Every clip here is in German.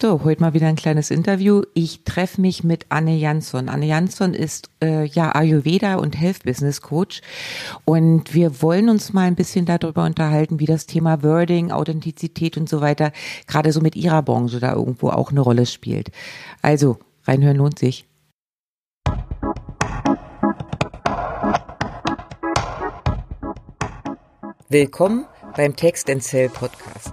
So, heute mal wieder ein kleines Interview. Ich treffe mich mit Anne Jansson. Anne Jansson ist äh, ja Ayurveda und Health Business Coach und wir wollen uns mal ein bisschen darüber unterhalten, wie das Thema Wording, Authentizität und so weiter gerade so mit ihrer Branche da irgendwo auch eine Rolle spielt. Also, reinhören lohnt sich. Willkommen beim Text and Sell Podcast.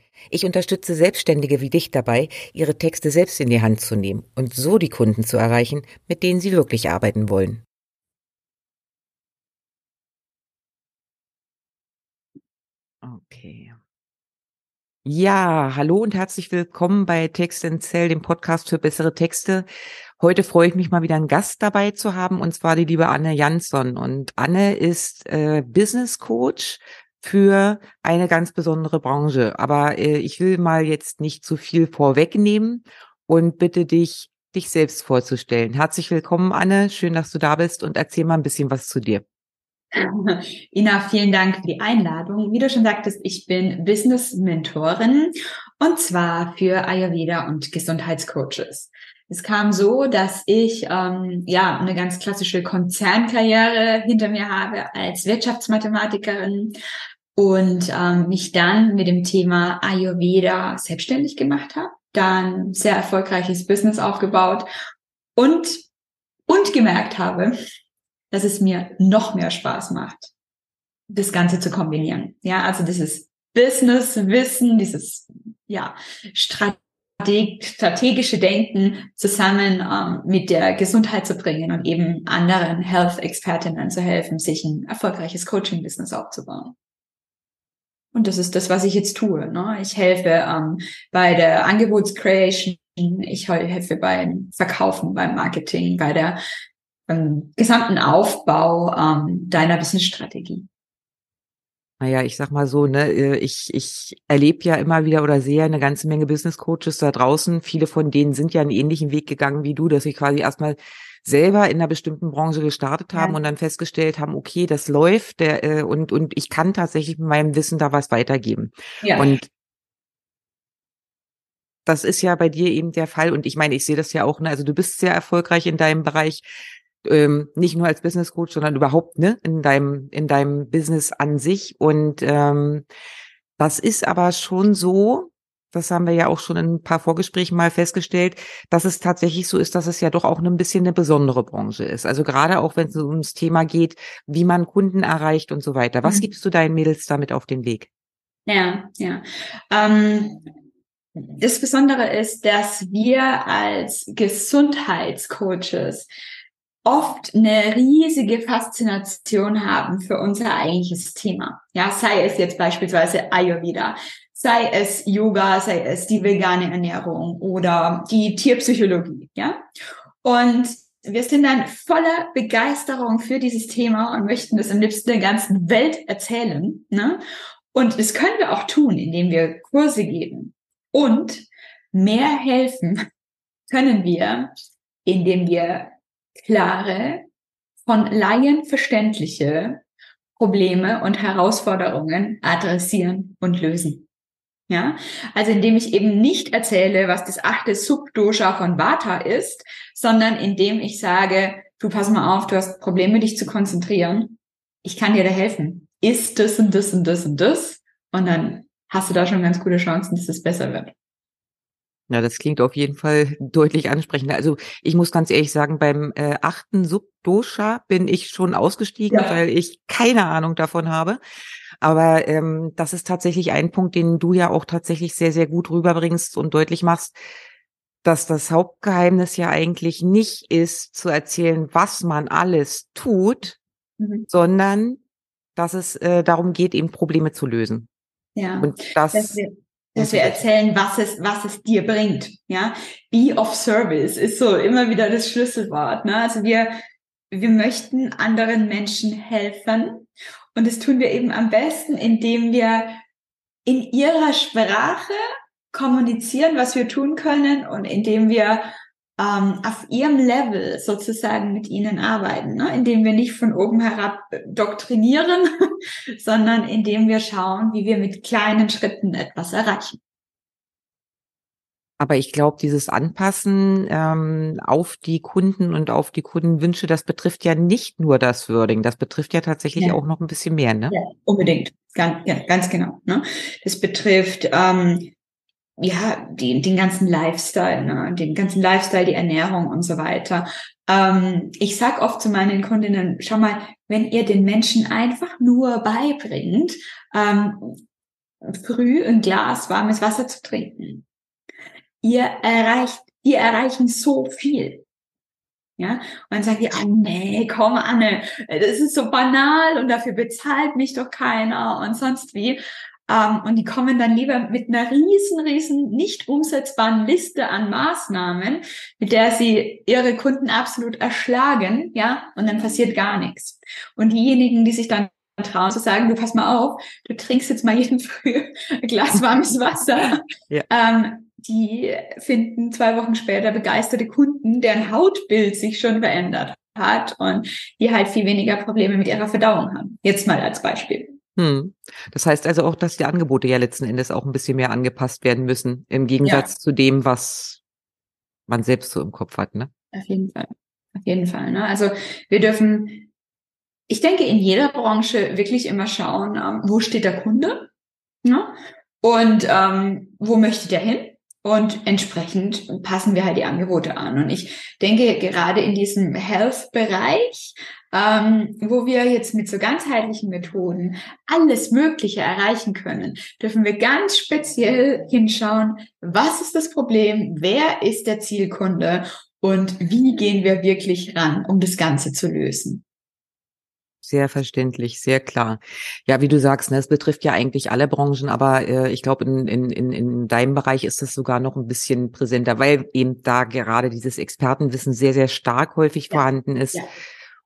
Ich unterstütze Selbstständige wie dich dabei, ihre Texte selbst in die Hand zu nehmen und so die Kunden zu erreichen, mit denen sie wirklich arbeiten wollen. Okay. Ja, hallo und herzlich willkommen bei Text Cell, dem Podcast für bessere Texte. Heute freue ich mich mal wieder einen Gast dabei zu haben, und zwar die liebe Anne Jansson. Und Anne ist äh, Business Coach für eine ganz besondere Branche. Aber äh, ich will mal jetzt nicht zu viel vorwegnehmen und bitte dich, dich selbst vorzustellen. Herzlich willkommen, Anne. Schön, dass du da bist und erzähl mal ein bisschen was zu dir. Ina, vielen Dank für die Einladung. Wie du schon sagtest, ich bin Business Mentorin und zwar für Ayurveda und Gesundheitscoaches. Es kam so, dass ich ähm, ja eine ganz klassische Konzernkarriere hinter mir habe als Wirtschaftsmathematikerin, und ähm, mich dann mit dem Thema Ayurveda selbstständig gemacht habe, dann sehr erfolgreiches Business aufgebaut und und gemerkt habe, dass es mir noch mehr Spaß macht, das Ganze zu kombinieren. Ja, also dieses Business-Wissen, dieses ja strategische Denken zusammen ähm, mit der Gesundheit zu bringen und eben anderen Health-Expertinnen zu helfen, sich ein erfolgreiches Coaching-Business aufzubauen. Und das ist das, was ich jetzt tue. Ne? Ich helfe ähm, bei der Angebotscreation, ich helfe beim Verkaufen, beim Marketing, bei der ähm, gesamten Aufbau ähm, deiner Businessstrategie. Naja, ich sag mal so, ne, äh, ich, ich erlebe ja immer wieder oder sehe eine ganze Menge Business Coaches da draußen. Viele von denen sind ja einen ähnlichen Weg gegangen wie du, dass sie quasi erstmal selber in einer bestimmten Branche gestartet haben ja. und dann festgestellt haben, okay, das läuft der, äh, und, und ich kann tatsächlich mit meinem Wissen da was weitergeben. Ja. Und das ist ja bei dir eben der Fall. Und ich meine, ich sehe das ja auch, ne? also du bist sehr erfolgreich in deinem Bereich, ähm, nicht nur als Business Coach, sondern überhaupt ne in deinem in deinem Business an sich. Und ähm, das ist aber schon so, das haben wir ja auch schon in ein paar Vorgesprächen mal festgestellt, dass es tatsächlich so ist, dass es ja doch auch ein bisschen eine besondere Branche ist. Also gerade auch wenn es ums Thema geht, wie man Kunden erreicht und so weiter. Was mhm. gibst du deinen Mädels damit auf den Weg? Ja, ja. Ähm, das Besondere ist, dass wir als Gesundheitscoaches oft eine riesige Faszination haben für unser eigentliches Thema. Ja, sei es jetzt beispielsweise Ayurveda, sei es Yoga, sei es die vegane Ernährung oder die Tierpsychologie, ja. Und wir sind dann voller Begeisterung für dieses Thema und möchten das am liebsten der ganzen Welt erzählen. Ne? Und das können wir auch tun, indem wir Kurse geben. Und mehr helfen können wir, indem wir klare, von Laien verständliche Probleme und Herausforderungen adressieren und lösen. Ja, also indem ich eben nicht erzähle, was das achte Subdosha von Vata ist, sondern indem ich sage, du pass mal auf, du hast Probleme, dich zu konzentrieren. Ich kann dir da helfen. Ist das und das und das und das? Und dann hast du da schon ganz gute Chancen, dass es besser wird. Ja, das klingt auf jeden Fall deutlich ansprechender. Also ich muss ganz ehrlich sagen, beim äh, achten Subdosha bin ich schon ausgestiegen, ja. weil ich keine Ahnung davon habe. Aber ähm, das ist tatsächlich ein Punkt, den du ja auch tatsächlich sehr, sehr gut rüberbringst und deutlich machst, dass das Hauptgeheimnis ja eigentlich nicht ist, zu erzählen, was man alles tut, mhm. sondern dass es äh, darum geht, eben Probleme zu lösen. Ja. Und das, das dass wir erzählen, was es, was es dir bringt. Ja, be of service ist so immer wieder das Schlüsselwort. Ne? Also wir, wir möchten anderen Menschen helfen und das tun wir eben am besten, indem wir in ihrer Sprache kommunizieren, was wir tun können und indem wir ähm, auf ihrem Level sozusagen mit ihnen arbeiten, ne? indem wir nicht von oben herab doktrinieren, sondern indem wir schauen, wie wir mit kleinen Schritten etwas erreichen. Aber ich glaube, dieses Anpassen ähm, auf die Kunden und auf die Kundenwünsche, das betrifft ja nicht nur das Wording, das betrifft ja tatsächlich ja. auch noch ein bisschen mehr, ne? Ja, unbedingt, ganz, ja, ganz genau. Ne? Das betrifft ähm, ja, die, den ganzen Lifestyle, ne? den ganzen Lifestyle, die Ernährung und so weiter. Ähm, ich sag oft zu meinen Kundinnen, schau mal, wenn ihr den Menschen einfach nur beibringt, ähm, früh ein Glas warmes Wasser zu trinken, ihr erreicht, ihr erreichen so viel. Ja, und dann sagt ihr, ah, nee, komm, Anne, das ist so banal und dafür bezahlt mich doch keiner und sonst wie. Ähm, und die kommen dann lieber mit einer riesen, riesen, nicht umsetzbaren Liste an Maßnahmen, mit der sie ihre Kunden absolut erschlagen, ja, und dann passiert gar nichts. Und diejenigen, die sich dann trauen zu sagen, du pass mal auf, du trinkst jetzt mal jeden Früh ein Glas warmes Wasser. Ja. Ähm, die finden zwei Wochen später begeisterte Kunden, deren Hautbild sich schon verändert hat und die halt viel weniger Probleme mit ihrer Verdauung haben. Jetzt mal als Beispiel. Hm. Das heißt also auch, dass die Angebote ja letzten Endes auch ein bisschen mehr angepasst werden müssen, im Gegensatz ja. zu dem, was man selbst so im Kopf hat, ne? Auf jeden Fall. Auf jeden Fall. Ne? Also wir dürfen, ich denke, in jeder Branche wirklich immer schauen, ähm, wo steht der Kunde ne? und ähm, wo möchte der hin? Und entsprechend passen wir halt die Angebote an. Und ich denke, gerade in diesem Health-Bereich ähm, wo wir jetzt mit so ganzheitlichen Methoden alles Mögliche erreichen können, dürfen wir ganz speziell hinschauen, was ist das Problem, wer ist der Zielkunde und wie gehen wir wirklich ran, um das Ganze zu lösen. Sehr verständlich, sehr klar. Ja, wie du sagst, ne, es betrifft ja eigentlich alle Branchen, aber äh, ich glaube, in, in, in, in deinem Bereich ist es sogar noch ein bisschen präsenter, weil eben da gerade dieses Expertenwissen sehr, sehr stark häufig ja. vorhanden ist. Ja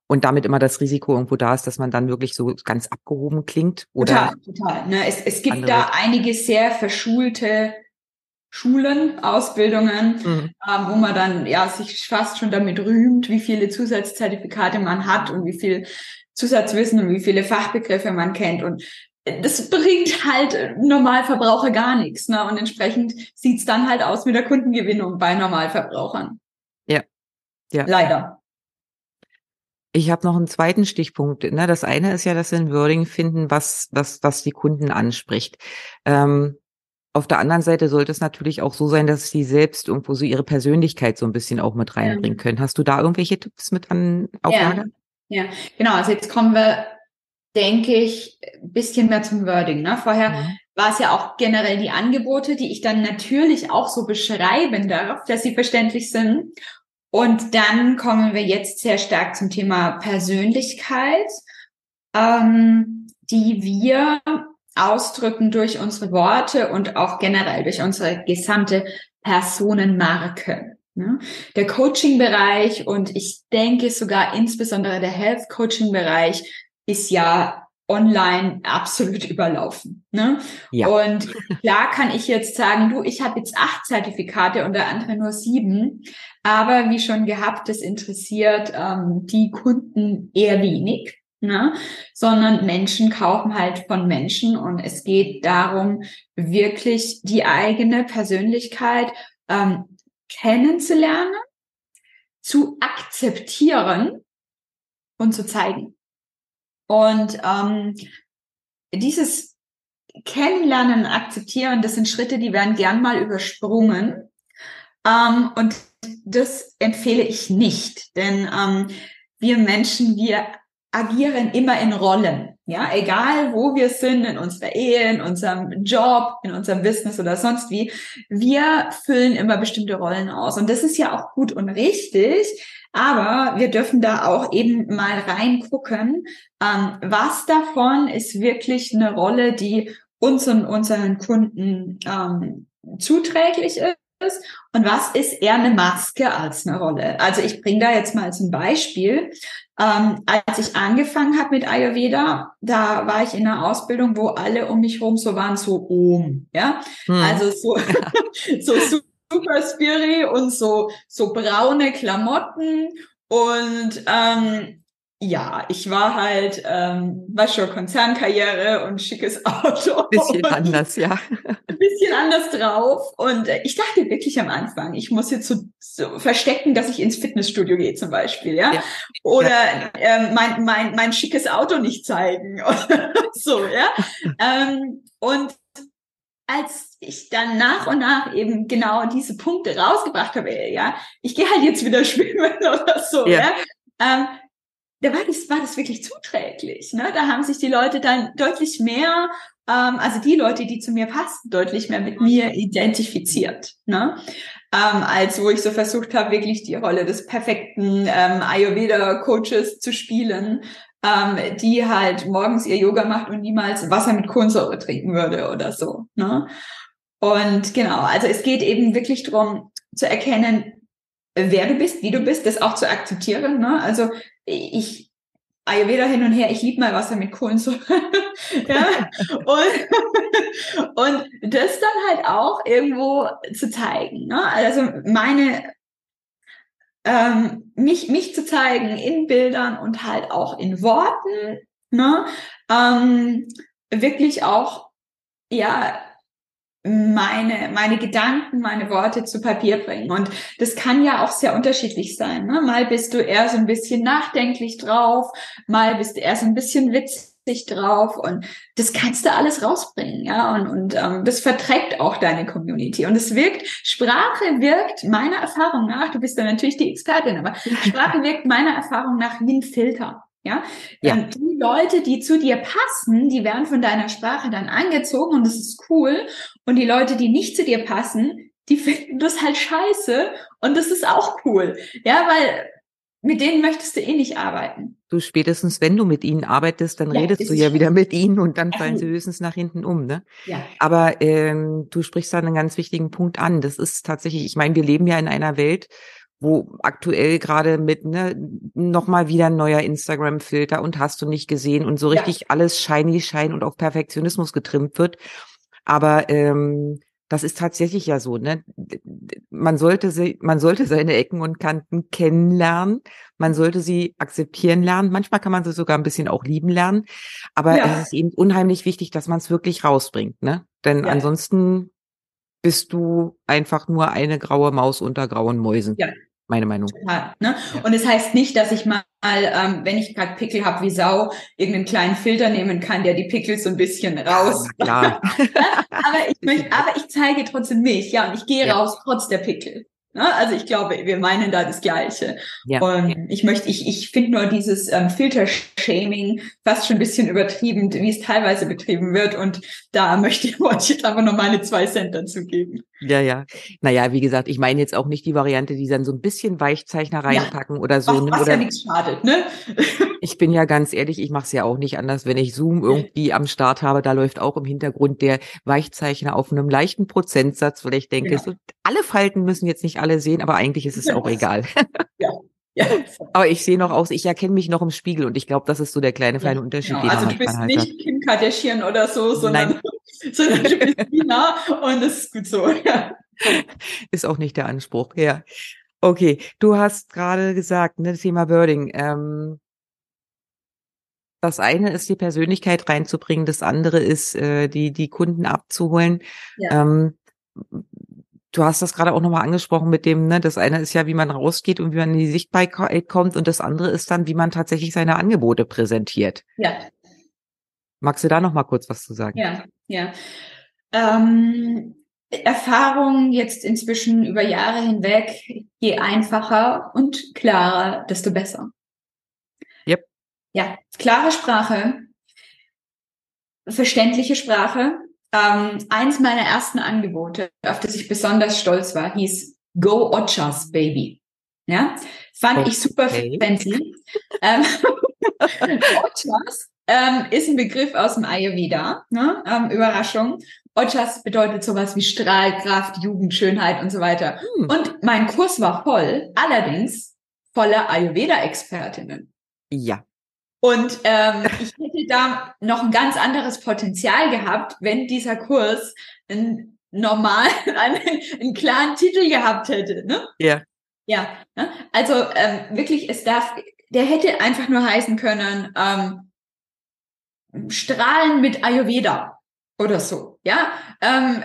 und damit immer das Risiko irgendwo da ist, dass man dann wirklich so ganz abgehoben klingt. Oder total, total. Ne, es, es gibt andere. da einige sehr verschulte Schulen, Ausbildungen, mhm. ähm, wo man dann ja sich fast schon damit rühmt, wie viele Zusatzzertifikate man hat und wie viel Zusatzwissen und wie viele Fachbegriffe man kennt. Und das bringt halt Normalverbraucher gar nichts. Ne? Und entsprechend sieht's dann halt aus mit der Kundengewinnung bei Normalverbrauchern. Ja. Ja. Leider. Ich habe noch einen zweiten Stichpunkt. Ne? Das eine ist ja, dass wir ein Wording finden, was, was, was die Kunden anspricht. Ähm, auf der anderen Seite sollte es natürlich auch so sein, dass sie selbst irgendwo so ihre Persönlichkeit so ein bisschen auch mit reinbringen können. Hast du da irgendwelche Tipps mit an Auflage? Ja, ja. genau. Also jetzt kommen wir, denke ich, ein bisschen mehr zum Wording. Ne? Vorher mhm. war es ja auch generell die Angebote, die ich dann natürlich auch so beschreiben darf, dass sie verständlich sind. Und dann kommen wir jetzt sehr stark zum Thema Persönlichkeit, ähm, die wir ausdrücken durch unsere Worte und auch generell durch unsere gesamte Personenmarke. Ne? Der Coaching-Bereich und ich denke sogar insbesondere der Health-Coaching-Bereich ist ja online absolut überlaufen. Ne? Ja. Und klar kann ich jetzt sagen, du, ich habe jetzt acht Zertifikate und der andere nur sieben. Aber wie schon gehabt, das interessiert ähm, die Kunden eher wenig. Ne? sondern Menschen kaufen halt von Menschen und es geht darum, wirklich die eigene Persönlichkeit ähm, kennenzulernen, zu akzeptieren und zu zeigen. Und ähm, dieses Kennenlernen, Akzeptieren, das sind Schritte, die werden gern mal übersprungen. Ähm, und das empfehle ich nicht, denn ähm, wir Menschen, wir agieren immer in Rollen. Ja, egal wo wir sind, in unserer Ehe, in unserem Job, in unserem Business oder sonst wie, wir füllen immer bestimmte Rollen aus. Und das ist ja auch gut und richtig. Aber wir dürfen da auch eben mal reingucken, ähm, was davon ist wirklich eine Rolle, die unseren, unseren Kunden ähm, zuträglich ist und was ist eher eine Maske als eine Rolle. Also ich bringe da jetzt mal zum Beispiel. Ähm, als ich angefangen habe mit Ayurveda, da war ich in einer Ausbildung, wo alle um mich herum so waren, so Om, ja, hm. also so, so super Spiri und so so braune Klamotten und ähm, ja, ich war halt, ähm, war schon Konzernkarriere und schickes Auto. Bisschen anders, ja. Ein bisschen anders drauf. Und äh, ich dachte wirklich am Anfang, ich muss jetzt so, so verstecken, dass ich ins Fitnessstudio gehe zum Beispiel, ja. ja. Oder. Ähm, mein, mein, mein schickes Auto nicht zeigen. so, ja. ähm, und als ich dann nach und nach eben genau diese Punkte rausgebracht habe, ja, ich gehe halt jetzt wieder schwimmen oder so, ja, ja ähm, da war das, war das wirklich zuträglich. Ne? Da haben sich die Leute dann deutlich mehr, ähm, also die Leute, die zu mir passen, deutlich mehr mit mir identifiziert. Ne? Ähm, als wo ich so versucht habe, wirklich die Rolle des perfekten ähm, Ayurveda-Coaches zu spielen, ähm, die halt morgens ihr Yoga macht und niemals Wasser mit Kohlensäure trinken würde oder so. Ne? Und genau, also es geht eben wirklich darum zu erkennen, wer du bist, wie du bist, das auch zu akzeptieren. Ne? Also ich Ayurveda hin und her, ich liebe mal Wasser mit Kohlensäure. ja? und, und das dann halt auch irgendwo zu zeigen. Ne? Also meine ähm, mich, mich zu zeigen in Bildern und halt auch in Worten, ne? ähm, wirklich auch ja meine, meine Gedanken, meine Worte zu Papier bringen. Und das kann ja auch sehr unterschiedlich sein. Ne? Mal bist du eher so ein bisschen nachdenklich drauf, mal bist du eher so ein bisschen witzig drauf und das kannst du alles rausbringen, ja. Und, und ähm, das verträgt auch deine Community. Und es wirkt, Sprache wirkt meiner Erfahrung nach, du bist da natürlich die Expertin, aber Sprache wirkt meiner Erfahrung nach wie ein Filter. Ja? ja. Ähm, die Leute, die zu dir passen, die werden von deiner Sprache dann angezogen und das ist cool. Und die Leute, die nicht zu dir passen, die finden das halt scheiße und das ist auch cool. Ja, weil mit denen möchtest du eh nicht arbeiten. Du spätestens, wenn du mit ihnen arbeitest, dann ja, redest du ja wieder mit ihnen und dann fallen sie höchstens nach hinten um, ne? Ja. Aber ähm, du sprichst da einen ganz wichtigen Punkt an. Das ist tatsächlich, ich meine, wir leben ja in einer Welt, wo aktuell gerade mit ne, nochmal wieder ein neuer Instagram-Filter und hast du nicht gesehen und so richtig ja. alles shiny, shine und auf Perfektionismus getrimmt wird. Aber ähm, das ist tatsächlich ja so, ne? Man sollte sie, man sollte seine Ecken und Kanten kennenlernen. Man sollte sie akzeptieren lernen. Manchmal kann man sie sogar ein bisschen auch lieben lernen. Aber ja. es ist eben unheimlich wichtig, dass man es wirklich rausbringt, ne? Denn ja. ansonsten bist du einfach nur eine graue Maus unter grauen Mäusen. Ja. Meine Meinung. Total, ne? Und es das heißt nicht, dass ich mal, ähm, wenn ich gerade Pickel habe wie Sau, irgendeinen kleinen Filter nehmen kann, der die Pickel so ein bisschen raus. Ja, aber ich möchte, aber ich zeige trotzdem mich, ja, und ich gehe ja. raus trotz der Pickel. Ne? Also ich glaube, wir meinen da das Gleiche. Ja. Und ich möchte, ich, ich finde nur dieses ähm, Filter-Shaming fast schon ein bisschen übertrieben, wie es teilweise betrieben wird. Und da möchte ich jetzt einfach noch meine zwei Cent dazu geben. Ja, ja. Naja, wie gesagt, ich meine jetzt auch nicht die Variante, die dann so ein bisschen Weichzeichner reinpacken ja. oder so. Was, ne? was oder, ja nichts schadet, ne? Ich bin ja ganz ehrlich, ich mache es ja auch nicht anders, wenn ich Zoom irgendwie am Start habe, da läuft auch im Hintergrund der Weichzeichner auf einem leichten Prozentsatz, weil ich denke, ja. so, alle Falten müssen jetzt nicht alle sehen, aber eigentlich ist es auch egal. Ja. Ja. Aber ich sehe noch aus, ich erkenne mich noch im Spiegel und ich glaube, das ist so der kleine feine Unterschied. Genau. Also du bist halt nicht hat. Kim Kardashian oder so, sondern, sondern du bist Nina und das ist gut so. Ja. Ist auch nicht der Anspruch, ja. Okay, du hast gerade gesagt, ne, Thema Birding. Ähm, das eine ist die Persönlichkeit reinzubringen, das andere ist äh, die die Kunden abzuholen. Ja. Ähm, du hast das gerade auch nochmal angesprochen mit dem, ne, das eine ist ja, wie man rausgeht und wie man in die Sichtbarkeit kommt und das andere ist dann, wie man tatsächlich seine Angebote präsentiert. Ja. Magst du da nochmal kurz was zu sagen? Ja, ja. Ähm, Erfahrung jetzt inzwischen über Jahre hinweg, je einfacher und klarer, desto besser. Ja, klare Sprache, verständliche Sprache, ähm, eins meiner ersten Angebote, auf das ich besonders stolz war, hieß Go Ochas Baby. Ja, fand okay. ich super fancy. ähm, Ochas ähm, ist ein Begriff aus dem Ayurveda. Ne? Ähm, Überraschung. Ojas bedeutet sowas wie Strahlkraft, Jugend, Schönheit und so weiter. Hm. Und mein Kurs war voll, allerdings voller Ayurveda-Expertinnen. Ja. Und ähm, ich hätte da noch ein ganz anderes Potenzial gehabt, wenn dieser Kurs ein normal einen, einen klaren Titel gehabt hätte. Ne? Ja. Ja. Ne? Also ähm, wirklich, es darf, der hätte einfach nur heißen können, ähm, Strahlen mit Ayurveda oder so. Ja. Ähm,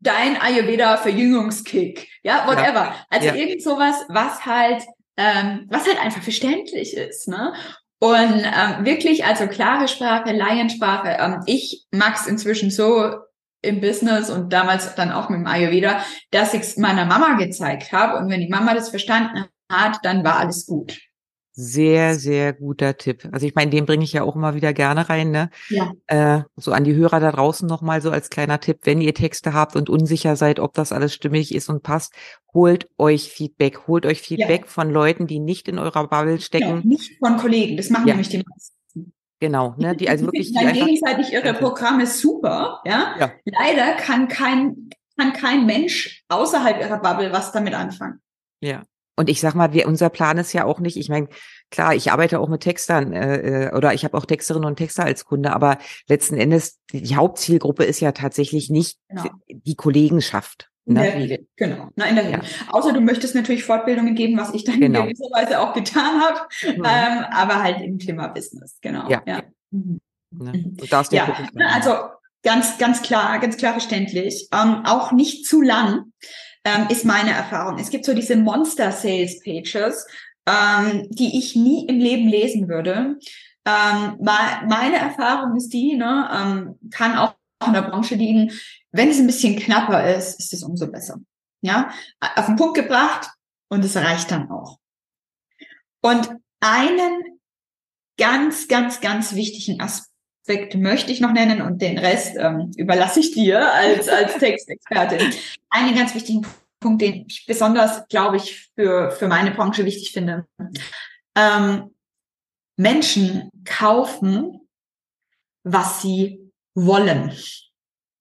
dein Ayurveda Verjüngungskick. Ja, whatever. Ja. Also ja. irgend sowas, was halt ähm, was halt einfach verständlich ist. Ne? Und ähm, wirklich, also klare Sprache, Laiensprache. Ähm, ich mag's inzwischen so im Business und damals dann auch mit dem Ayurveda, dass ich es meiner Mama gezeigt habe. Und wenn die Mama das verstanden hat, dann war alles gut. Sehr, sehr guter Tipp. Also ich meine, den bringe ich ja auch immer wieder gerne rein. Ne? Ja. Äh, so an die Hörer da draußen nochmal so als kleiner Tipp, wenn ihr Texte habt und unsicher seid, ob das alles stimmig ist und passt, holt euch Feedback. Holt euch Feedback ja. von Leuten, die nicht in eurer Bubble stecken. Ja, nicht von Kollegen, das machen ja. nämlich die meisten. Genau, ne, die also wirklich. Die gegenseitig ihre Programme super, ja? ja. Leider kann kein, kann kein Mensch außerhalb ihrer Bubble was damit anfangen. Ja. Und ich sag mal, wir, unser Plan ist ja auch nicht, ich meine, klar, ich arbeite auch mit Textern äh, äh oder ich habe auch Texterinnen und Texter als Kunde, aber letzten Endes, die Hauptzielgruppe ist ja tatsächlich nicht genau. die Kollegenschaft. In ne? der Regel, genau. Na, in der Regel. Ja. Außer du möchtest natürlich Fortbildungen geben, was ich dann genau. in gewisser Weise auch getan habe, mhm. ähm, aber halt im Thema Business, genau. Ja. ja. Mhm. Ne? Mhm. ja. Also ganz, ganz klar, ganz klar verständlich. Ähm, auch nicht zu lang ähm, ist meine Erfahrung. Es gibt so diese Monster Sales Pages, ähm, die ich nie im Leben lesen würde. Ähm, meine Erfahrung ist die, ne, ähm, kann auch in der Branche liegen, wenn es ein bisschen knapper ist, ist es umso besser. Ja, auf den Punkt gebracht und es reicht dann auch. Und einen ganz, ganz, ganz wichtigen Aspekt möchte ich noch nennen und den Rest ähm, überlasse ich dir als, als Textexpertin. Einen ganz wichtigen Punkt, den ich besonders, glaube ich, für, für meine Branche wichtig finde. Ähm, Menschen kaufen, was sie wollen,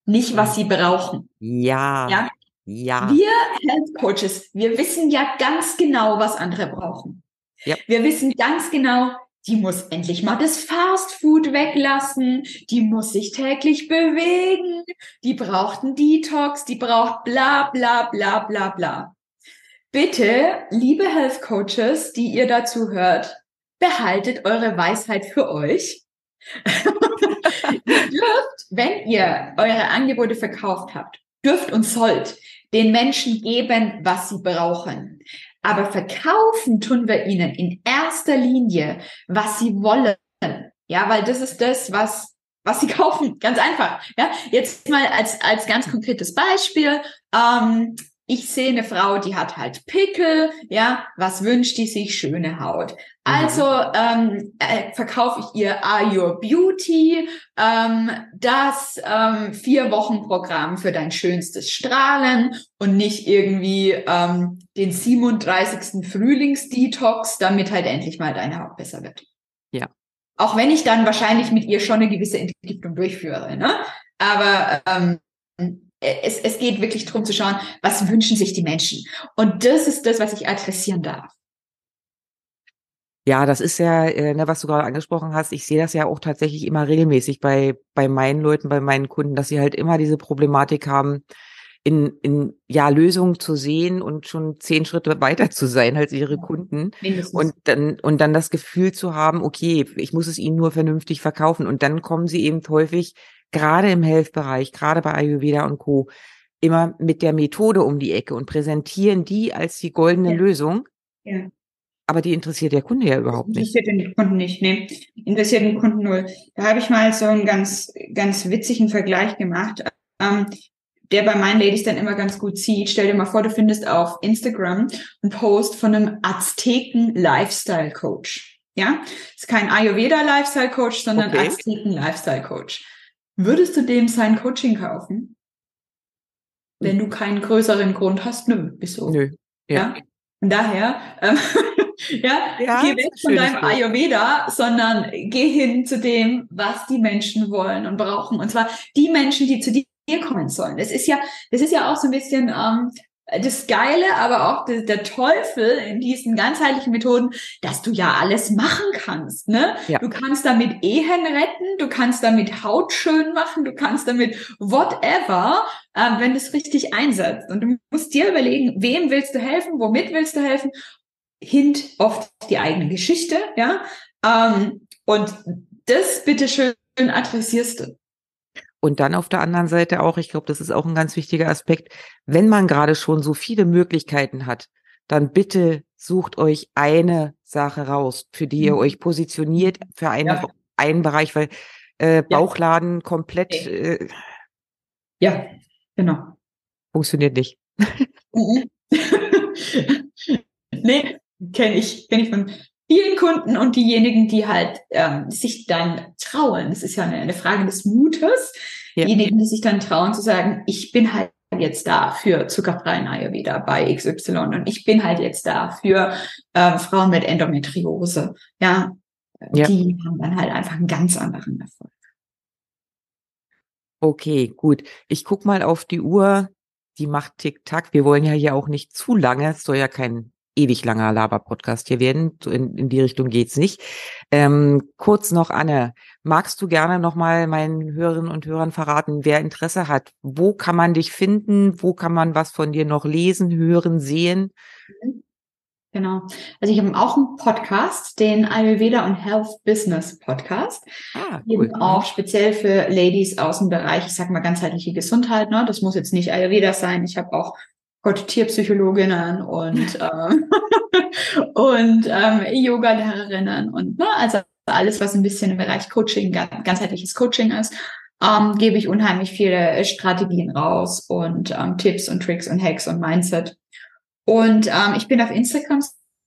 nicht was sie brauchen. Ja. Ja. Ja. Wir Health Coaches, wir wissen ja ganz genau, was andere brauchen. Ja. Wir wissen ganz genau, die muss endlich mal das Fast Food weglassen, die muss sich täglich bewegen, die braucht einen Detox, die braucht bla bla bla bla bla. Bitte, liebe Health Coaches, die ihr dazu hört, behaltet eure Weisheit für euch. ihr dürft, wenn ihr eure Angebote verkauft habt, dürft und sollt den Menschen geben, was sie brauchen. Aber verkaufen tun wir ihnen in erster Linie, was sie wollen. Ja, weil das ist das, was, was sie kaufen. Ganz einfach. Ja, jetzt mal als, als ganz konkretes Beispiel. Ähm, ich sehe eine Frau, die hat halt Pickel, ja, was wünscht die sich? Schöne Haut. Mhm. Also ähm, äh, verkaufe ich ihr Are Your Beauty, ähm, das ähm, vier Wochen Programm für dein schönstes Strahlen und nicht irgendwie ähm, den 37. Frühlingsdetox, damit halt endlich mal deine Haut besser wird. Ja. Auch wenn ich dann wahrscheinlich mit ihr schon eine gewisse Entgiftung durchführe, ne? Aber ähm, es, es geht wirklich darum zu schauen, was wünschen sich die Menschen. Und das ist das, was ich adressieren darf. Ja, das ist ja, äh, ne, was du gerade angesprochen hast. Ich sehe das ja auch tatsächlich immer regelmäßig bei, bei meinen Leuten, bei meinen Kunden, dass sie halt immer diese Problematik haben, in, in ja Lösungen zu sehen und schon zehn Schritte weiter zu sein als ihre Kunden Mindestens. und dann und dann das Gefühl zu haben, okay, ich muss es ihnen nur vernünftig verkaufen und dann kommen sie eben häufig gerade im Health-Bereich, gerade bei Ayurveda und Co., immer mit der Methode um die Ecke und präsentieren die als die goldene ja. Lösung. Ja. Aber die interessiert der Kunde ja überhaupt nicht. Interessiert den Kunden nicht, nee. Interessiert den Kunden null. Da habe ich mal so einen ganz, ganz witzigen Vergleich gemacht, ähm, der bei meinen Ladies dann immer ganz gut sieht. Stell dir mal vor, du findest auf Instagram einen Post von einem Azteken Lifestyle Coach. Ja, ist kein Ayurveda Lifestyle Coach, sondern okay. Azteken Lifestyle Coach. Würdest du dem sein Coaching kaufen? Wenn du keinen größeren Grund hast, nö, wieso? Nö. Ja. ja? Und daher, ähm, Ja, ja geh weg von deinem Ayurveda, sondern geh hin zu dem, was die Menschen wollen und brauchen. Und zwar die Menschen, die zu dir kommen sollen. Das ist ja, das ist ja auch so ein bisschen ähm, das Geile, aber auch der, der, Teufel in diesen ganzheitlichen Methoden, dass du ja alles machen kannst. Ne? Ja. Du kannst damit Ehen retten, du kannst damit Haut schön machen, du kannst damit whatever, äh, wenn du es richtig einsetzt. Und du musst dir überlegen, wem willst du helfen, womit willst du helfen? Hint oft die eigene Geschichte, ja. Ähm, und das bitteschön adressierst du. Und dann auf der anderen Seite auch, ich glaube, das ist auch ein ganz wichtiger Aspekt, wenn man gerade schon so viele Möglichkeiten hat, dann bitte sucht euch eine Sache raus, für die ihr mhm. euch positioniert, für eine, ja. einen Bereich, weil äh, Bauchladen ja. komplett. Äh, ja, genau. Funktioniert nicht. Mhm. kenne ich, kenne ich von vielen Kunden und diejenigen, die halt ähm, sich dann trauen, das ist ja eine, eine Frage des Mutes, ja. diejenigen, die sich dann trauen zu sagen, ich bin halt jetzt da für zuckerfreien Ayurveda bei XY und ich bin halt jetzt da für ähm, Frauen mit Endometriose. Ja, ja, die haben dann halt einfach einen ganz anderen Erfolg. Okay, gut. Ich guck mal auf die Uhr. Die macht Tick-Tack. Wir wollen ja hier auch nicht zu lange. Es soll ja kein ewig langer Laber-Podcast hier werden. In, in die Richtung geht's nicht. Ähm, kurz noch, Anne, magst du gerne nochmal meinen Hörerinnen und Hörern verraten, wer Interesse hat? Wo kann man dich finden? Wo kann man was von dir noch lesen, hören, sehen? Genau. Also ich habe auch einen Podcast, den Ayurveda und Health Business Podcast. Ah, cool. Eben auch speziell für Ladies aus dem Bereich, ich sag mal, ganzheitliche Gesundheit. Ne? Das muss jetzt nicht Ayurveda sein. Ich habe auch Gott, Tierpsychologinnen und, ähm, und ähm, Yoga-Lehrerinnen und ne, also alles, was ein bisschen im Bereich Coaching, ganzheitliches Coaching ist, ähm, gebe ich unheimlich viele Strategien raus und ähm, Tipps und Tricks und Hacks und Mindset. Und ähm, ich bin auf Instagram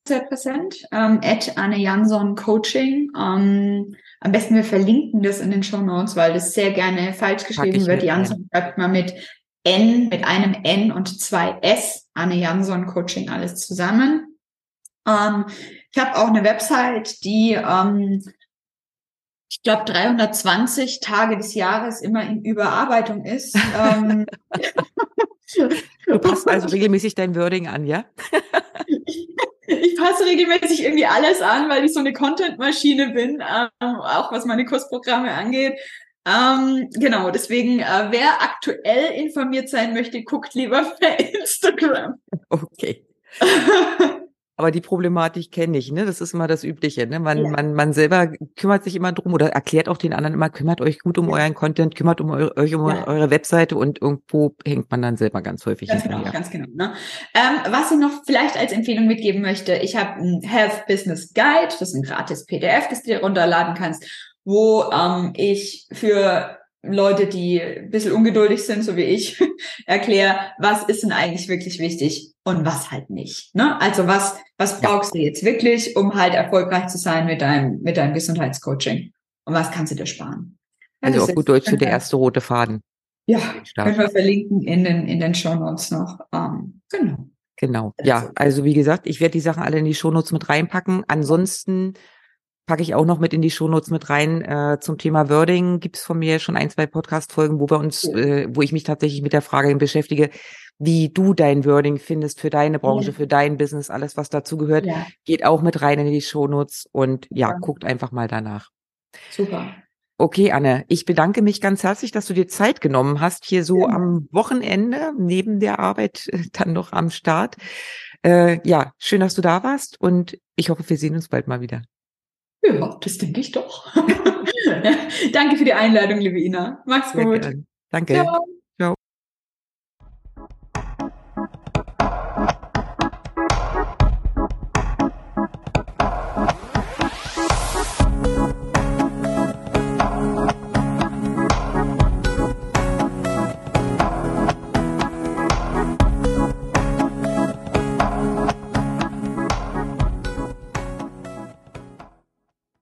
sehr präsent, ähm, at Anne Jansson Coaching. Ähm, am besten wir verlinken das in den Show Notes, weil das sehr gerne falsch geschrieben wird. Jansson schreibt mal mit N mit einem N und zwei S, Anne Jansson Coaching, alles zusammen. Ähm, ich habe auch eine Website, die ähm, ich glaube 320 Tage des Jahres immer in Überarbeitung ist. ähm, du passt also regelmäßig dein Wording an, ja? ich passe regelmäßig irgendwie alles an, weil ich so eine Content-Maschine bin, ähm, auch was meine Kursprogramme angeht. Ähm, genau, deswegen, äh, wer aktuell informiert sein möchte, guckt lieber bei Instagram. Okay. Aber die Problematik kenne ich, ne? Das ist immer das Übliche, ne? Man, ja. man, man selber kümmert sich immer drum oder erklärt auch den anderen immer, kümmert euch gut um ja. euren Content, kümmert um eure, euch um ja. eure Webseite und irgendwo hängt man dann selber ganz häufig ganz Genau, ganz genau. Ne? Ähm, was ich noch vielleicht als Empfehlung mitgeben möchte, ich habe ein Health Business Guide, das ist ein gratis PDF, das du dir runterladen kannst wo ähm, ich für Leute, die ein bisschen ungeduldig sind, so wie ich, erkläre, was ist denn eigentlich wirklich wichtig und was halt nicht. Ne? Also was, was brauchst du jetzt wirklich, um halt erfolgreich zu sein mit deinem, mit deinem Gesundheitscoaching? Und was kannst du dir sparen? Also auf gut Deutsch für der erste rote Faden. Ja, können wir verlinken in den, in den Show Notes noch. Ähm, genau. Genau. Ja, also wie gesagt, ich werde die Sachen alle in die Show Notes mit reinpacken. Ansonsten packe ich auch noch mit in die Shownotes mit rein. Äh, zum Thema Wording gibt es von mir schon ein, zwei Podcast-Folgen, wo wir uns, ja. äh, wo ich mich tatsächlich mit der Frage beschäftige, wie du dein Wording findest für deine Branche, ja. für dein Business, alles, was dazu gehört, ja. geht auch mit rein in die Shownotes und ja, guckt einfach mal danach. Super. Okay, Anne, ich bedanke mich ganz herzlich, dass du dir Zeit genommen hast, hier so am Wochenende neben der Arbeit äh, dann noch am Start. Äh, ja, schön, dass du da warst und ich hoffe, wir sehen uns bald mal wieder. Ja, das denke ich doch. Danke für die Einladung, liebe Ina. Mach's Sehr gut. Gern. Danke. Ciao.